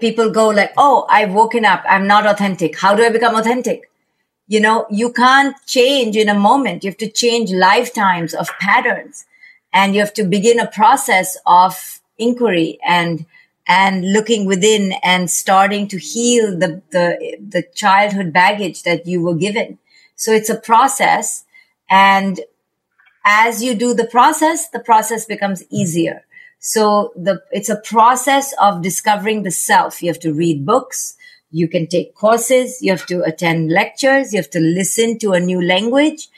People go like, Oh, I've woken up. I'm not authentic. How do I become authentic? You know, you can't change in a moment. You have to change lifetimes of patterns and you have to begin a process of inquiry and and looking within and starting to heal the, the, the childhood baggage that you were given. So it's a process. And as you do the process, the process becomes easier. So the, it's a process of discovering the self. You have to read books. You can take courses. You have to attend lectures. You have to listen to a new language.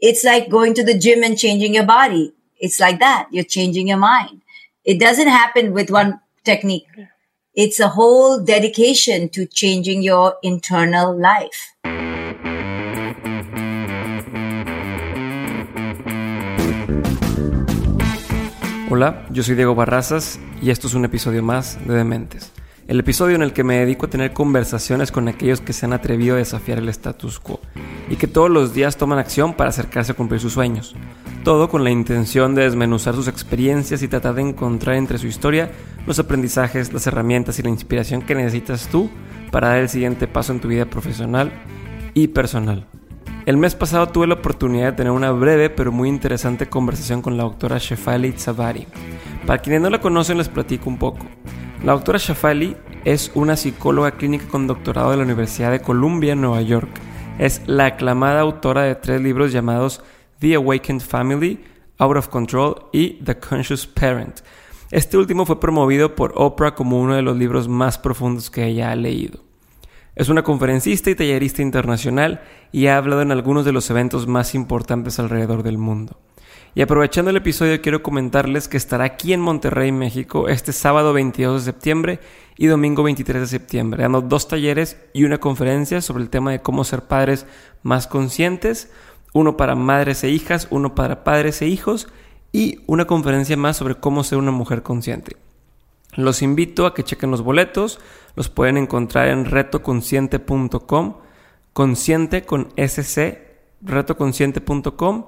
It's like going to the gym and changing your body. It's like that. You're changing your mind. It doesn't happen with one technique. It's a whole dedication to changing your internal life. Hola, yo soy Diego Barrazas y esto es un episodio más de Dementes. El episodio en el que me dedico a tener conversaciones con aquellos que se han atrevido a desafiar el status quo y que todos los días toman acción para acercarse a cumplir sus sueños. Todo con la intención de desmenuzar sus experiencias y tratar de encontrar entre su historia los aprendizajes, las herramientas y la inspiración que necesitas tú para dar el siguiente paso en tu vida profesional y personal. El mes pasado tuve la oportunidad de tener una breve pero muy interesante conversación con la doctora Shefali Tzavari. Para quienes no la conocen les platico un poco. La doctora Shefali es una psicóloga clínica con doctorado de la Universidad de Columbia Nueva York. Es la aclamada autora de tres libros llamados The Awakened Family, Out of Control y The Conscious Parent. Este último fue promovido por Oprah como uno de los libros más profundos que ella ha leído. Es una conferencista y tallerista internacional y ha hablado en algunos de los eventos más importantes alrededor del mundo. Y aprovechando el episodio quiero comentarles que estará aquí en Monterrey, México, este sábado 22 de septiembre y domingo 23 de septiembre, dando dos talleres y una conferencia sobre el tema de cómo ser padres más conscientes, uno para madres e hijas, uno para padres e hijos y una conferencia más sobre cómo ser una mujer consciente. Los invito a que chequen los boletos, los pueden encontrar en retoconsciente.com, consciente con SC, retoconsciente.com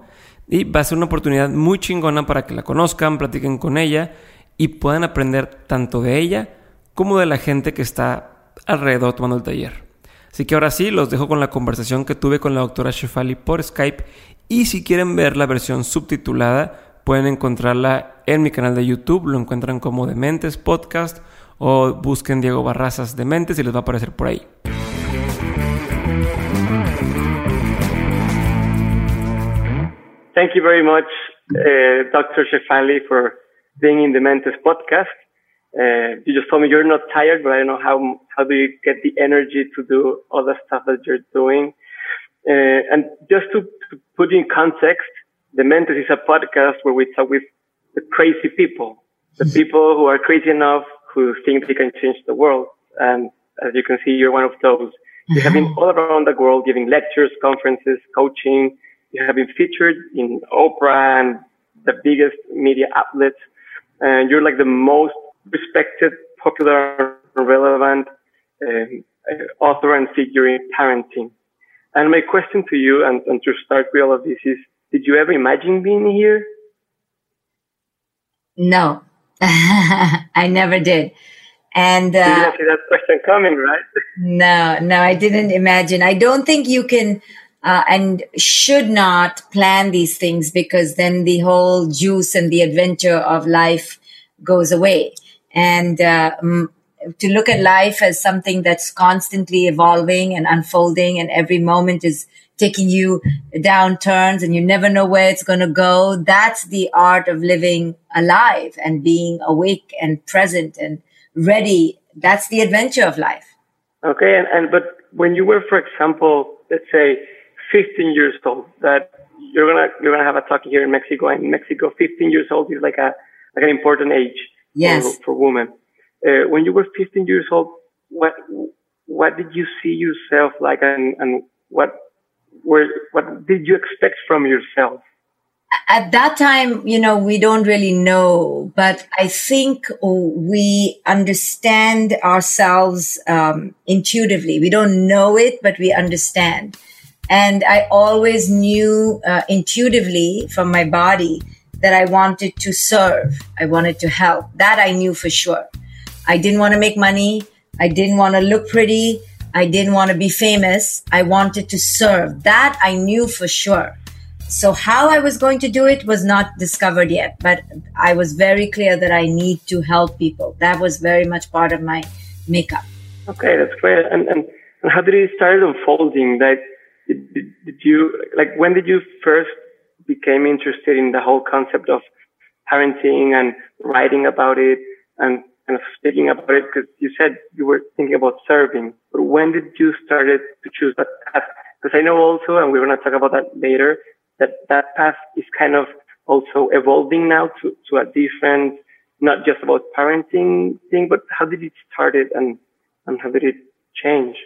y va a ser una oportunidad muy chingona para que la conozcan, platiquen con ella y puedan aprender tanto de ella como de la gente que está alrededor tomando el taller. Así que ahora sí, los dejo con la conversación que tuve con la doctora Shefali por Skype. Y si quieren ver la versión subtitulada, Pueden encontrarla en mi canal de YouTube, lo encuentran como Dementes Podcast o busquen Diego Barrazas Dementes y les va a aparecer por ahí. Thank you very much, uh, Dr. Shefali, for being in the Dementes podcast. Uh, you just told me you're not tired, but I don't know how how do you get the energy to do all the stuff that you're doing. Uh, and just to put in context, Dementes is a podcast where we talk with the crazy people, the people who are crazy enough who think they can change the world. And as you can see, you're one of those. You have been all around the world giving lectures, conferences, coaching. You have been featured in Oprah and the biggest media outlets. And you're like the most respected, popular, relevant uh, author and figure in parenting. And my question to you, and, and to start with all of this, is did you ever imagine being here? No, I never did. And uh, you didn't see that question coming, right? no, no, I didn't imagine. I don't think you can uh, and should not plan these things because then the whole juice and the adventure of life goes away. And uh, to look at life as something that's constantly evolving and unfolding, and every moment is taking you down turns and you never know where it's going to go. That's the art of living alive and being awake and present and ready. That's the adventure of life. Okay. And, and but when you were, for example, let's say 15 years old, that you're going to, you're going to have a talk here in Mexico and in Mexico, 15 years old is like a, like an important age yes. for, for women. Uh, when you were 15 years old, what, what did you see yourself like and, and what were, what did you expect from yourself? At that time, you know, we don't really know, but I think we understand ourselves um, intuitively. We don't know it, but we understand. And I always knew uh, intuitively from my body that I wanted to serve. I wanted to help. That I knew for sure. I didn't want to make money. I didn't want to look pretty. I didn't want to be famous. I wanted to serve. That I knew for sure. So how I was going to do it was not discovered yet, but I was very clear that I need to help people. That was very much part of my makeup. Okay, that's great. And and, and how did it start unfolding? Like, did, did, did you like when did you first became interested in the whole concept of parenting and writing about it and kind of speaking about it? Because you said you were thinking about serving, but when did you started to choose that path? Because I know also, and we're going to talk about that later, that that path is kind of also evolving now to, to a different, not just about parenting thing, but how did it started and, and how did it change?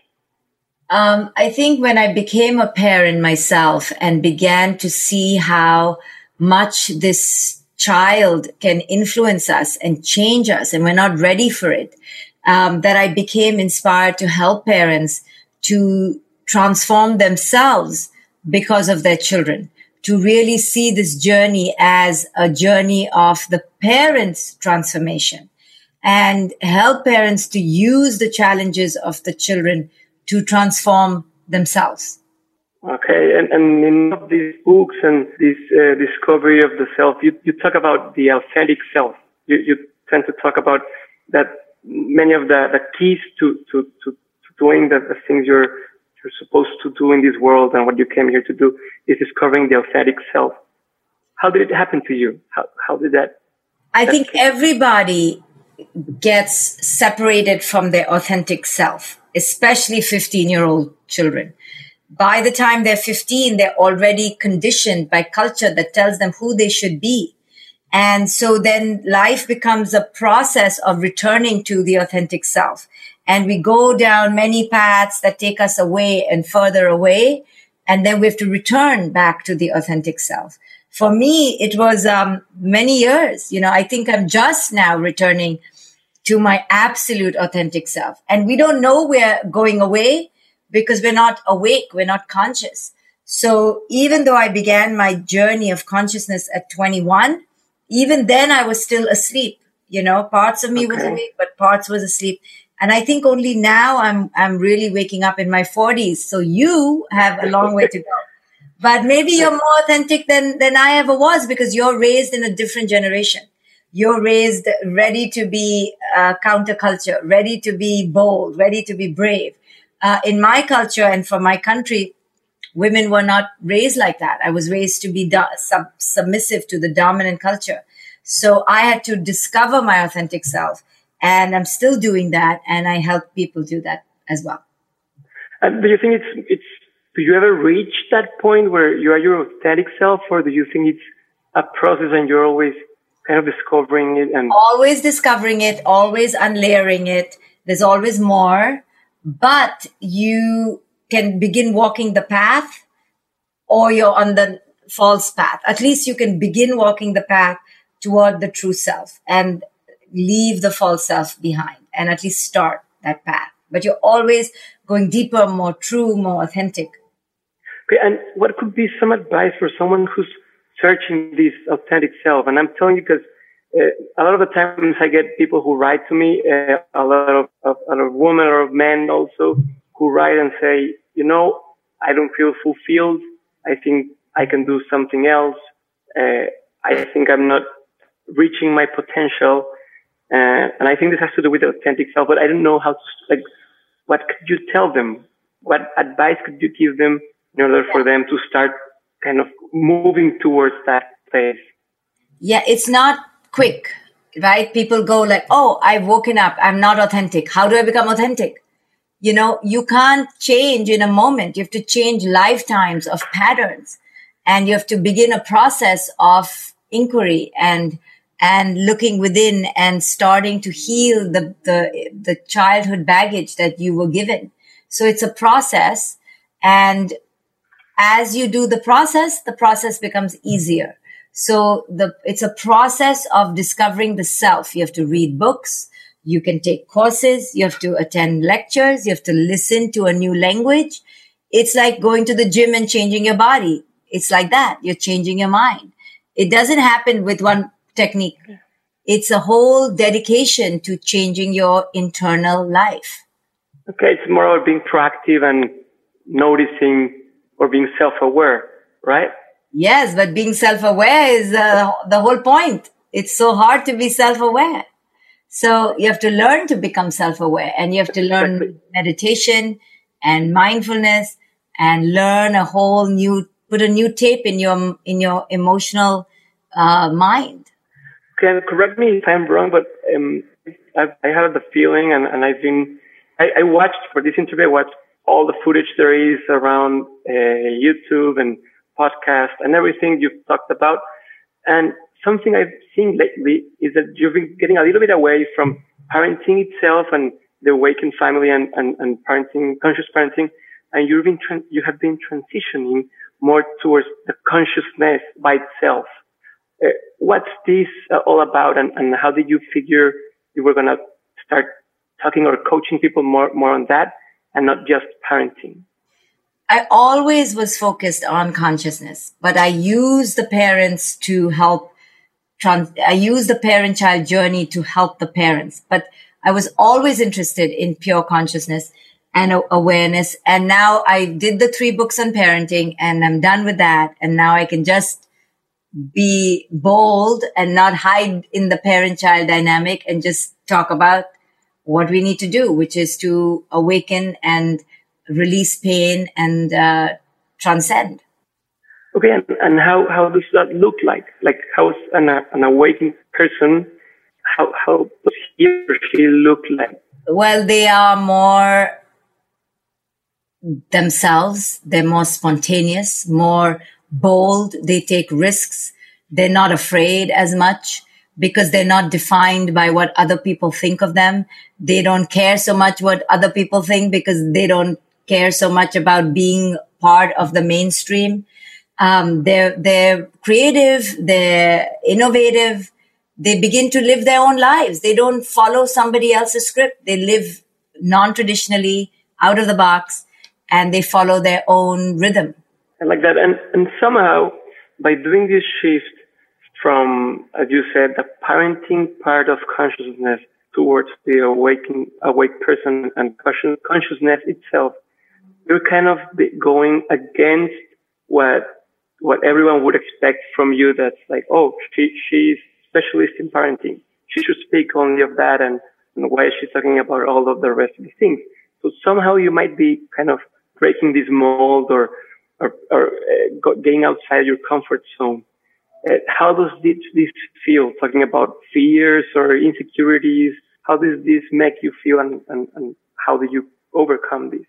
Um, I think when I became a parent myself and began to see how much this child can influence us and change us, and we're not ready for it, um, that I became inspired to help parents to transform themselves because of their children, to really see this journey as a journey of the parents' transformation and help parents to use the challenges of the children to transform themselves. Okay, and, and in these books and this uh, discovery of the self, you, you talk about the authentic self. You, you tend to talk about that many of the, the keys to, to, to, to doing the, the things you're, you're supposed to do in this world and what you came here to do is discovering the authentic self. How did it happen to you? How, how did that? I think everybody gets separated from their authentic self especially 15 year old children. By the time they're 15, they're already conditioned by culture that tells them who they should be. And so then life becomes a process of returning to the authentic self. And we go down many paths that take us away and further away. And then we have to return back to the authentic self. For me, it was um, many years. You know, I think I'm just now returning to my absolute authentic self. And we don't know we're going away because we're not awake. We're not conscious. So even though I began my journey of consciousness at 21, even then I was still asleep. You know, parts of me okay. was awake, but parts was asleep. And I think only now I'm, I'm really waking up in my forties. So you have a long way to go. But maybe you're more authentic than, than I ever was because you're raised in a different generation you're raised ready to be uh, counterculture, ready to be bold, ready to be brave. Uh, in my culture and for my country, women were not raised like that. I was raised to be do- sub- submissive to the dominant culture. So I had to discover my authentic self and I'm still doing that. And I help people do that as well. And do you think it's, it's, do you ever reach that point where you are your authentic self or do you think it's a process and you're always kind of discovering it and always discovering it, always unlayering it. There's always more, but you can begin walking the path or you're on the false path. At least you can begin walking the path toward the true self and leave the false self behind and at least start that path. But you're always going deeper, more true, more authentic. Okay, and what could be some advice for someone who's searching this authentic self. And I'm telling you because uh, a lot of the times I get people who write to me, uh, a lot of, of, a lot of women or of men also who write and say, you know, I don't feel fulfilled. I think I can do something else. Uh, I think I'm not reaching my potential. Uh, and I think this has to do with the authentic self, but I don't know how to, like, what could you tell them? What advice could you give them in order for them to start kind of moving towards that place. Yeah, it's not quick, right? People go like, oh, I've woken up. I'm not authentic. How do I become authentic? You know, you can't change in a moment. You have to change lifetimes of patterns and you have to begin a process of inquiry and and looking within and starting to heal the, the, the childhood baggage that you were given. So it's a process and as you do the process, the process becomes easier. So the, it's a process of discovering the self. You have to read books. You can take courses. You have to attend lectures. You have to listen to a new language. It's like going to the gym and changing your body. It's like that. You're changing your mind. It doesn't happen with one technique. it's a whole dedication to changing your internal life. Okay, it's more about being proactive and noticing or being self-aware, right? Yes, but being self-aware is uh, the whole point. It's so hard to be self-aware. So you have to learn to become self-aware and you have to learn meditation and mindfulness and learn a whole new, put a new tape in your, in your emotional uh, mind. Okay, correct me if I'm wrong, but um, I, I had the feeling and, and I've been, I, I watched for this interview, I watched all the footage there is around uh, YouTube and podcast and everything you've talked about. And something I've seen lately is that you've been getting a little bit away from parenting itself and the awakened family and, and, and parenting, conscious parenting. And you've been, you have been transitioning more towards the consciousness by itself. Uh, what's this uh, all about and, and how did you figure you were going to start talking or coaching people more, more on that and not just parenting? I always was focused on consciousness, but I use the parents to help. Trans- I use the parent child journey to help the parents, but I was always interested in pure consciousness and awareness. And now I did the three books on parenting and I'm done with that. And now I can just be bold and not hide in the parent child dynamic and just talk about what we need to do, which is to awaken and release pain and uh, transcend. Okay, and, and, how, how does that look like? Like, how is an, an awakened person, how, how does he or she look like? Well, they are more themselves, they're more spontaneous, more bold, they take risks, they're not afraid as much because they're not defined by what other people think of them. They don't care so much what other people think because they don't care so much about being part of the mainstream. Um, they're, they're creative, they're innovative, they begin to live their own lives. They don't follow somebody else's script. They live non-traditionally, out of the box, and they follow their own rhythm. I like that. And, and somehow, by doing this shift from, as you said, the parenting part of consciousness towards the awakening, awake person and consciousness itself, you're kind of going against what what everyone would expect from you. That's like, oh, she she's specialist in parenting. She should speak only of that, and, and why is she talking about all of the rest of the things? So somehow you might be kind of breaking this mold or or, or uh, getting outside your comfort zone. Uh, how does this, this feel? Talking about fears or insecurities. How does this make you feel, and, and, and how do you overcome this?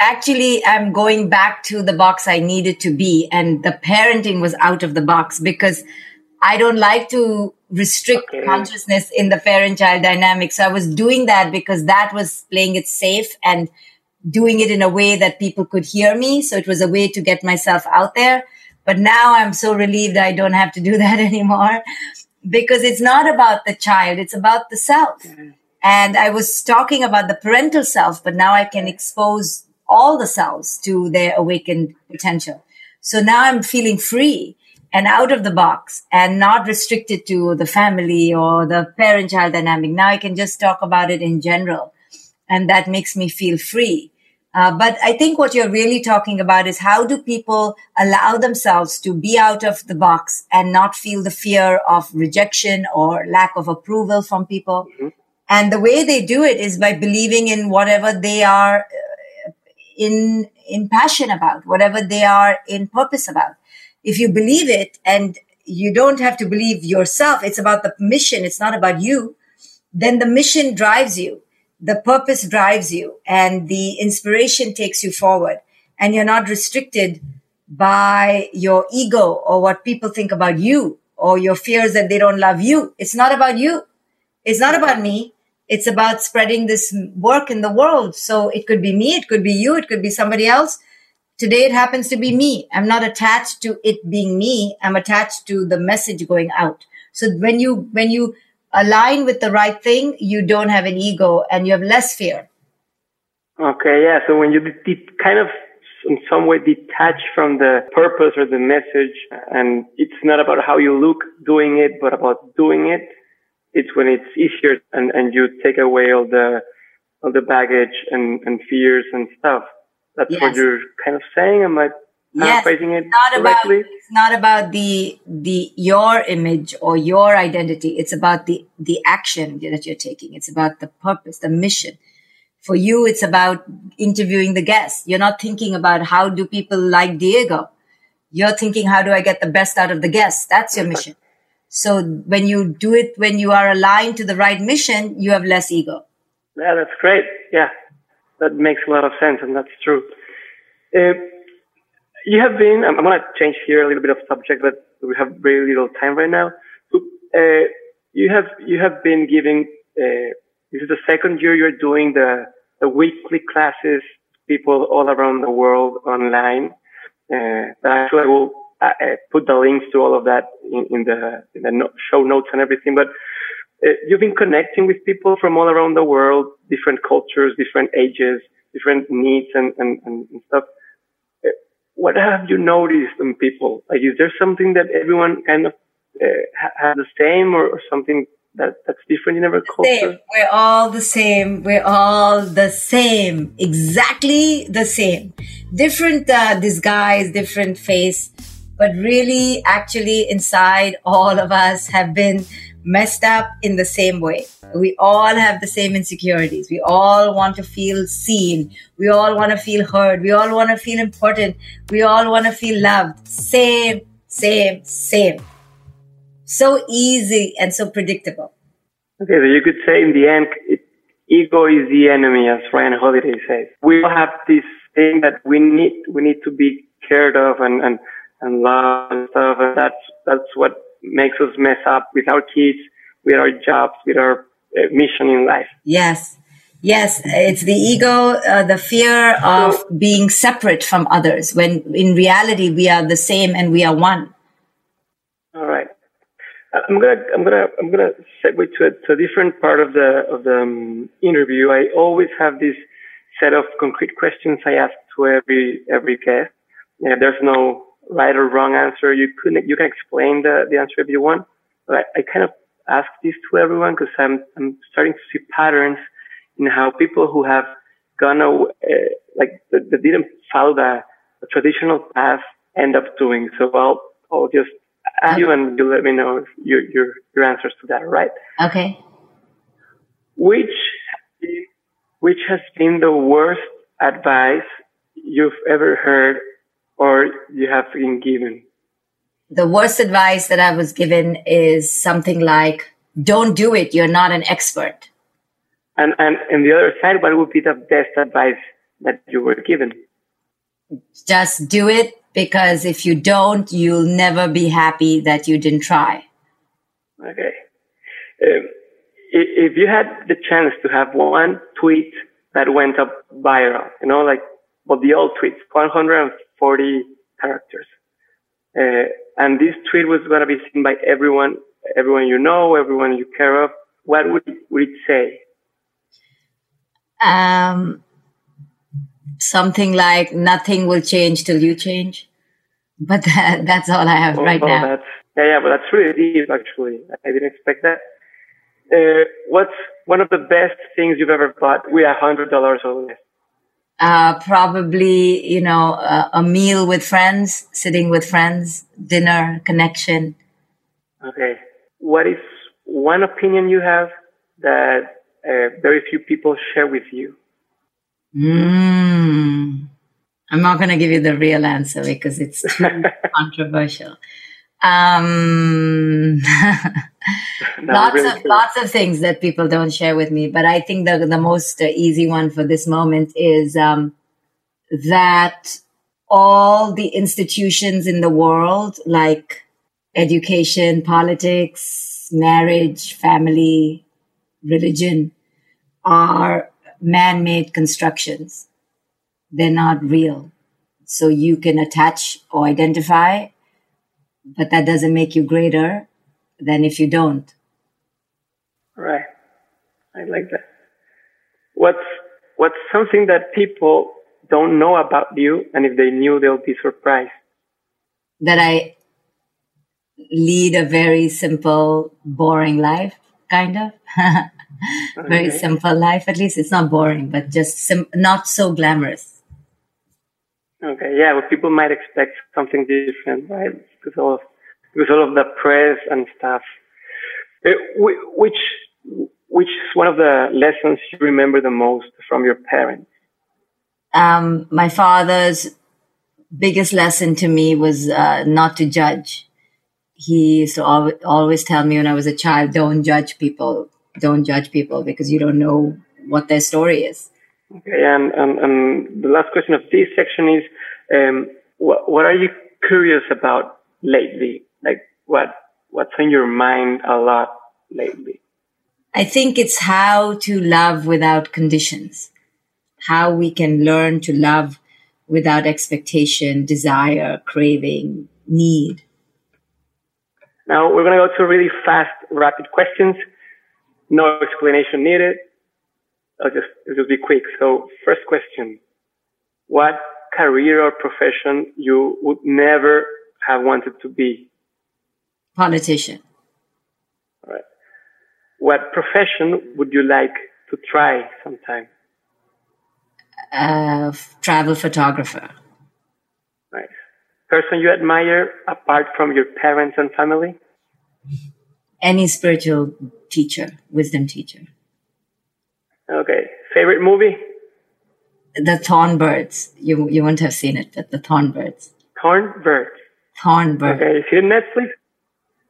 Actually i'm going back to the box i needed to be and the parenting was out of the box because i don't like to restrict okay. consciousness in the parent child dynamic. So i was doing that because that was playing it safe and doing it in a way that people could hear me. So it was a way to get myself out there. But now i'm so relieved i don't have to do that anymore because it's not about the child it's about the self. Mm-hmm. and i was talking about the parental self but now i can expose all the cells to their awakened potential. So now I'm feeling free and out of the box and not restricted to the family or the parent child dynamic. Now I can just talk about it in general. And that makes me feel free. Uh, but I think what you're really talking about is how do people allow themselves to be out of the box and not feel the fear of rejection or lack of approval from people? Mm-hmm. And the way they do it is by believing in whatever they are in in passion about, whatever they are in purpose about. If you believe it and you don't have to believe yourself, it's about the mission, it's not about you, then the mission drives you, the purpose drives you, and the inspiration takes you forward. And you're not restricted by your ego or what people think about you or your fears that they don't love you. It's not about you. It's not about me it's about spreading this work in the world. So it could be me, it could be you, it could be somebody else. Today it happens to be me. I'm not attached to it being me. I'm attached to the message going out. So when you, when you align with the right thing, you don't have an ego and you have less fear. Okay. Yeah. So when you did kind of in some way detached from the purpose or the message. And it's not about how you look doing it, but about doing it. It's when it's easier and, and you take away all the, all the baggage and, and fears and stuff. That's yes. what you're kind of saying. Am I yes, paraphrasing it not correctly? About, it's not about the, the, your image or your identity. It's about the, the action that you're taking. It's about the purpose, the mission for you, it's about interviewing the guests. You're not thinking about how do people like Diego. You're thinking, how do I get the best out of the guests? That's your mission. So when you do it, when you are aligned to the right mission, you have less ego. Yeah, that's great. Yeah, that makes a lot of sense, and that's true. Uh, you have been. I'm, I'm going to change here a little bit of subject, but we have very little time right now. So, uh, you have you have been giving. Uh, this is the second year you're doing the the weekly classes, people all around the world online. Uh, actually, I will uh, put the links to all of that in, in the, in the no- show notes and everything. But uh, you've been connecting with people from all around the world, different cultures, different ages, different needs and, and, and stuff. Uh, what have you noticed in people? Like, is there something that everyone kind of uh, has the same or, or something that that's different in every culture. Same. We're all the same. We're all the same. Exactly the same. Different uh, disguise, different face, but really, actually, inside, all of us have been messed up in the same way. We all have the same insecurities. We all want to feel seen. We all want to feel heard. We all want to feel important. We all want to feel loved. Same, same, same so easy and so predictable. Okay, so you could say in the end, ego is the enemy, as Ryan Holiday says. We all have this thing that we need, we need to be cared of and, and, and love and stuff. And that's, that's what makes us mess up with our kids, with our jobs, with our uh, mission in life. Yes. Yes, it's the ego, uh, the fear of being separate from others when in reality we are the same and we are one. All right. I'm gonna I'm gonna I'm gonna segue to a, to a different part of the of the um, interview. I always have this set of concrete questions I ask to every every guest. Yeah, there's no right or wrong answer. You can you can explain the, the answer if you want, but I, I kind of ask this to everyone because I'm I'm starting to see patterns in how people who have gone away, uh, like that, that didn't follow the, the traditional path end up doing. So I'll I'll just ask you and you let me know your, your, your answers to that, right? Okay. Which, which has been the worst advice you've ever heard or you have been given? The worst advice that I was given is something like, don't do it. You're not an expert. And, and, and the other side, what would be the best advice that you were given? Just do it because if you don't, you'll never be happy that you didn't try. Okay. Um, if you had the chance to have one tweet that went up viral, you know, like well, the old tweets, 140 characters, uh, and this tweet was going to be seen by everyone, everyone you know, everyone you care of, what would, would it say? Um, something like nothing will change till you change. But that, that's all I have oh, right oh, now. That's, yeah, yeah, but that's really deep, actually. I didn't expect that. Uh, what's one of the best things you've ever bought with a hundred dollars or less? Uh, probably, you know, uh, a meal with friends, sitting with friends, dinner, connection. Okay. What is one opinion you have that uh, very few people share with you? Mm. I'm not going to give you the real answer because it's too controversial. Um, lots really of true. lots of things that people don't share with me, but I think the the most easy one for this moment is um, that all the institutions in the world, like education, politics, marriage, family, religion, are man made constructions. They're not real. So you can attach or identify, but that doesn't make you greater than if you don't. Right. I like that. What's, what's something that people don't know about you, and if they knew, they'll be surprised? That I lead a very simple, boring life, kind of. very Okay. simple life. At least it's not boring, but just sim- not so glamorous. Okay, yeah, well, people might expect something different, right? Because all of, because all of the press and stuff. Uh, which, which is one of the lessons you remember the most from your parents? Um, my father's biggest lesson to me was uh, not to judge. He used to al- always tell me when I was a child, don't judge people. Don't judge people because you don't know what their story is. Okay, and, and, and the last question of this section is, um, what, what are you curious about lately? What's on your mind a lot lately? I think it's how to love without conditions, how we can learn to love without expectation, desire, craving, need. Now we're going to go to really fast, rapid questions. No explanation needed. I'll just, it'll just be quick. So first question. What career or profession you would never have wanted to be? Politician. All right. What profession would you like to try sometime? Uh, travel photographer. Nice. Person you admire apart from your parents and family? Any spiritual teacher, wisdom teacher. Okay. Favorite movie? The Thorn Birds. You you wouldn't have seen it, but the Thorn Birds. Torn Bird. Thornbird. Okay. Is it Netflix?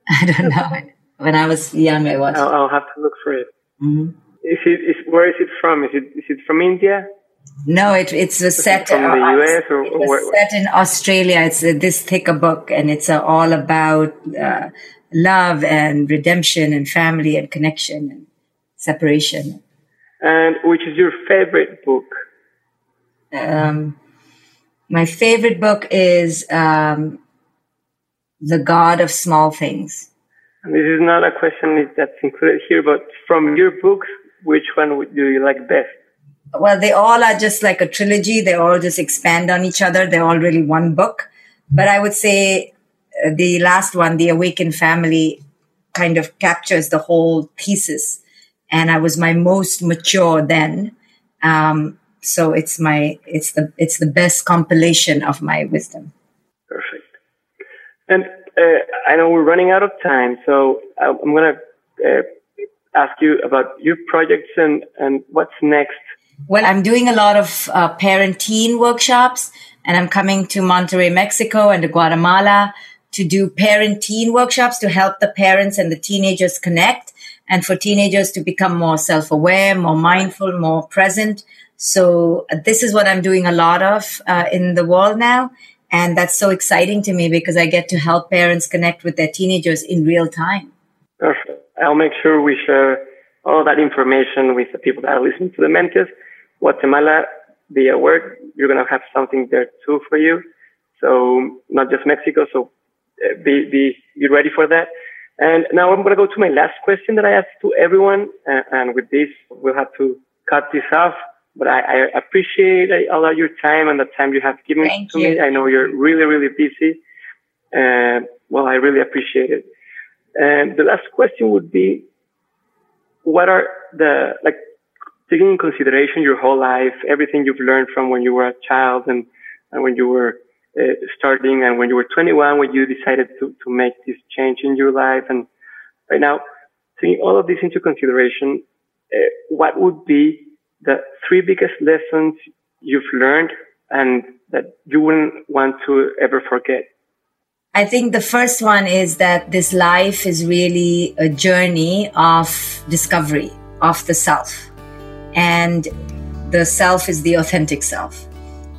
I don't know. When I was young, I watched. I'll, I'll have to look for it. hmm Is it, is, where is it from? Is it, is it from India? No, it, it's a set from the uh, US or- it or where- set in Australia. It's uh, this thick a book, and it's uh, all about uh, love and redemption and family and connection and separation. And which is your favorite book? Um, my favorite book is um, The God of Small Things. This is not a question that's included here, but from your books, which one do you like best? well, they all are just like a trilogy. They all just expand on each other. They're all really one book. But I would say uh, the last one, The Awakened Family, kind of captures the whole thesis. And I was my most mature then. Um, so it's my, it's the, it's the best compilation of my wisdom. And uh, I know we're running out of time, so I'm I'm gonna uh, ask you about your projects and and what's next. Well, I'm doing a lot of uh, parent teen workshops, and I'm coming to Monterrey, Mexico, and to Guatemala to do parent teen workshops to help the parents and the teenagers connect, and for teenagers to become more self aware, more mindful, more present. So, uh, this is what I'm doing a lot of uh, in the world now. And that's so exciting to me because I get to help parents connect with their teenagers in real time. Perfect. I'll make sure we share all that information with the people that are listening to Dementes. Guatemala, be aware, you're going to have something there too for you. So not just Mexico. So uh, be, be, be ready for that. And now I'm going to go to my last question that I ask to everyone. Uh, and with this, we'll have to cut this off. But I, I appreciate a lot of your time and the time you have given Thank to you. me. I know you're really, really busy. And well, I really appreciate it. And the last question would be, what are the, like, taking in consideration your whole life, everything you've learned from when you were a child and, and when you were uh, starting and when you were 21, when you decided to, to make this change in your life. And right now, taking all of this into consideration, uh, what would be the three biggest lessons you've learned and that you wouldn't want to ever forget? I think the first one is that this life is really a journey of discovery of the self. And the self is the authentic self.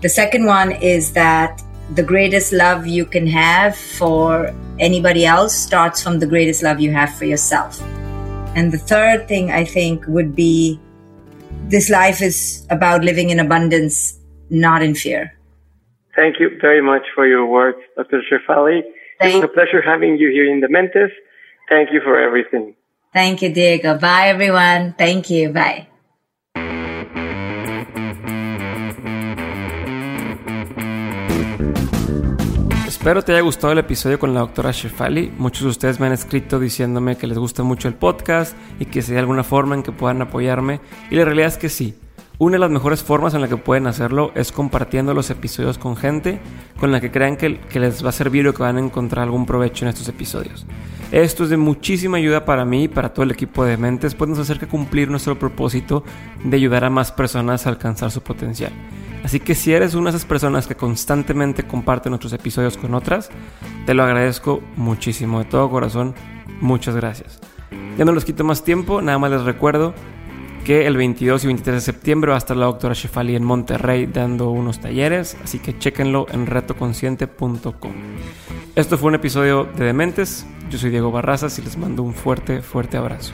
The second one is that the greatest love you can have for anybody else starts from the greatest love you have for yourself. And the third thing I think would be this life is about living in abundance, not in fear. Thank you very much for your words, Dr. Shefali. It was a pleasure having you here in Dementes. Thank you for everything. Thank you, Diego. Bye, everyone. Thank you. Bye. Espero te haya gustado el episodio con la doctora Shefali. Muchos de ustedes me han escrito diciéndome que les gusta mucho el podcast y que si hay alguna forma en que puedan apoyarme. Y la realidad es que sí. Una de las mejores formas en la que pueden hacerlo es compartiendo los episodios con gente con la que crean que, les va a servir o que van a encontrar algún provecho en estos episodios. Esto es de muchísima ayuda para mí y para todo el equipo de Mentes, pues nos acerca cumplir nuestro propósito de ayudar a más personas a alcanzar su potencial. Así que si eres una de esas personas que constantemente comparten nuestros episodios con otras, te lo agradezco muchísimo, de todo corazón, muchas gracias. Ya no les quito más tiempo, nada más les recuerdo que el 22 y 23 de septiembre va a estar la doctora Shefali en Monterrey dando unos talleres, así que chéquenlo en retoconsciente.com. Esto fue un episodio de Dementes, yo soy Diego Barrazas y les mando un fuerte, fuerte abrazo.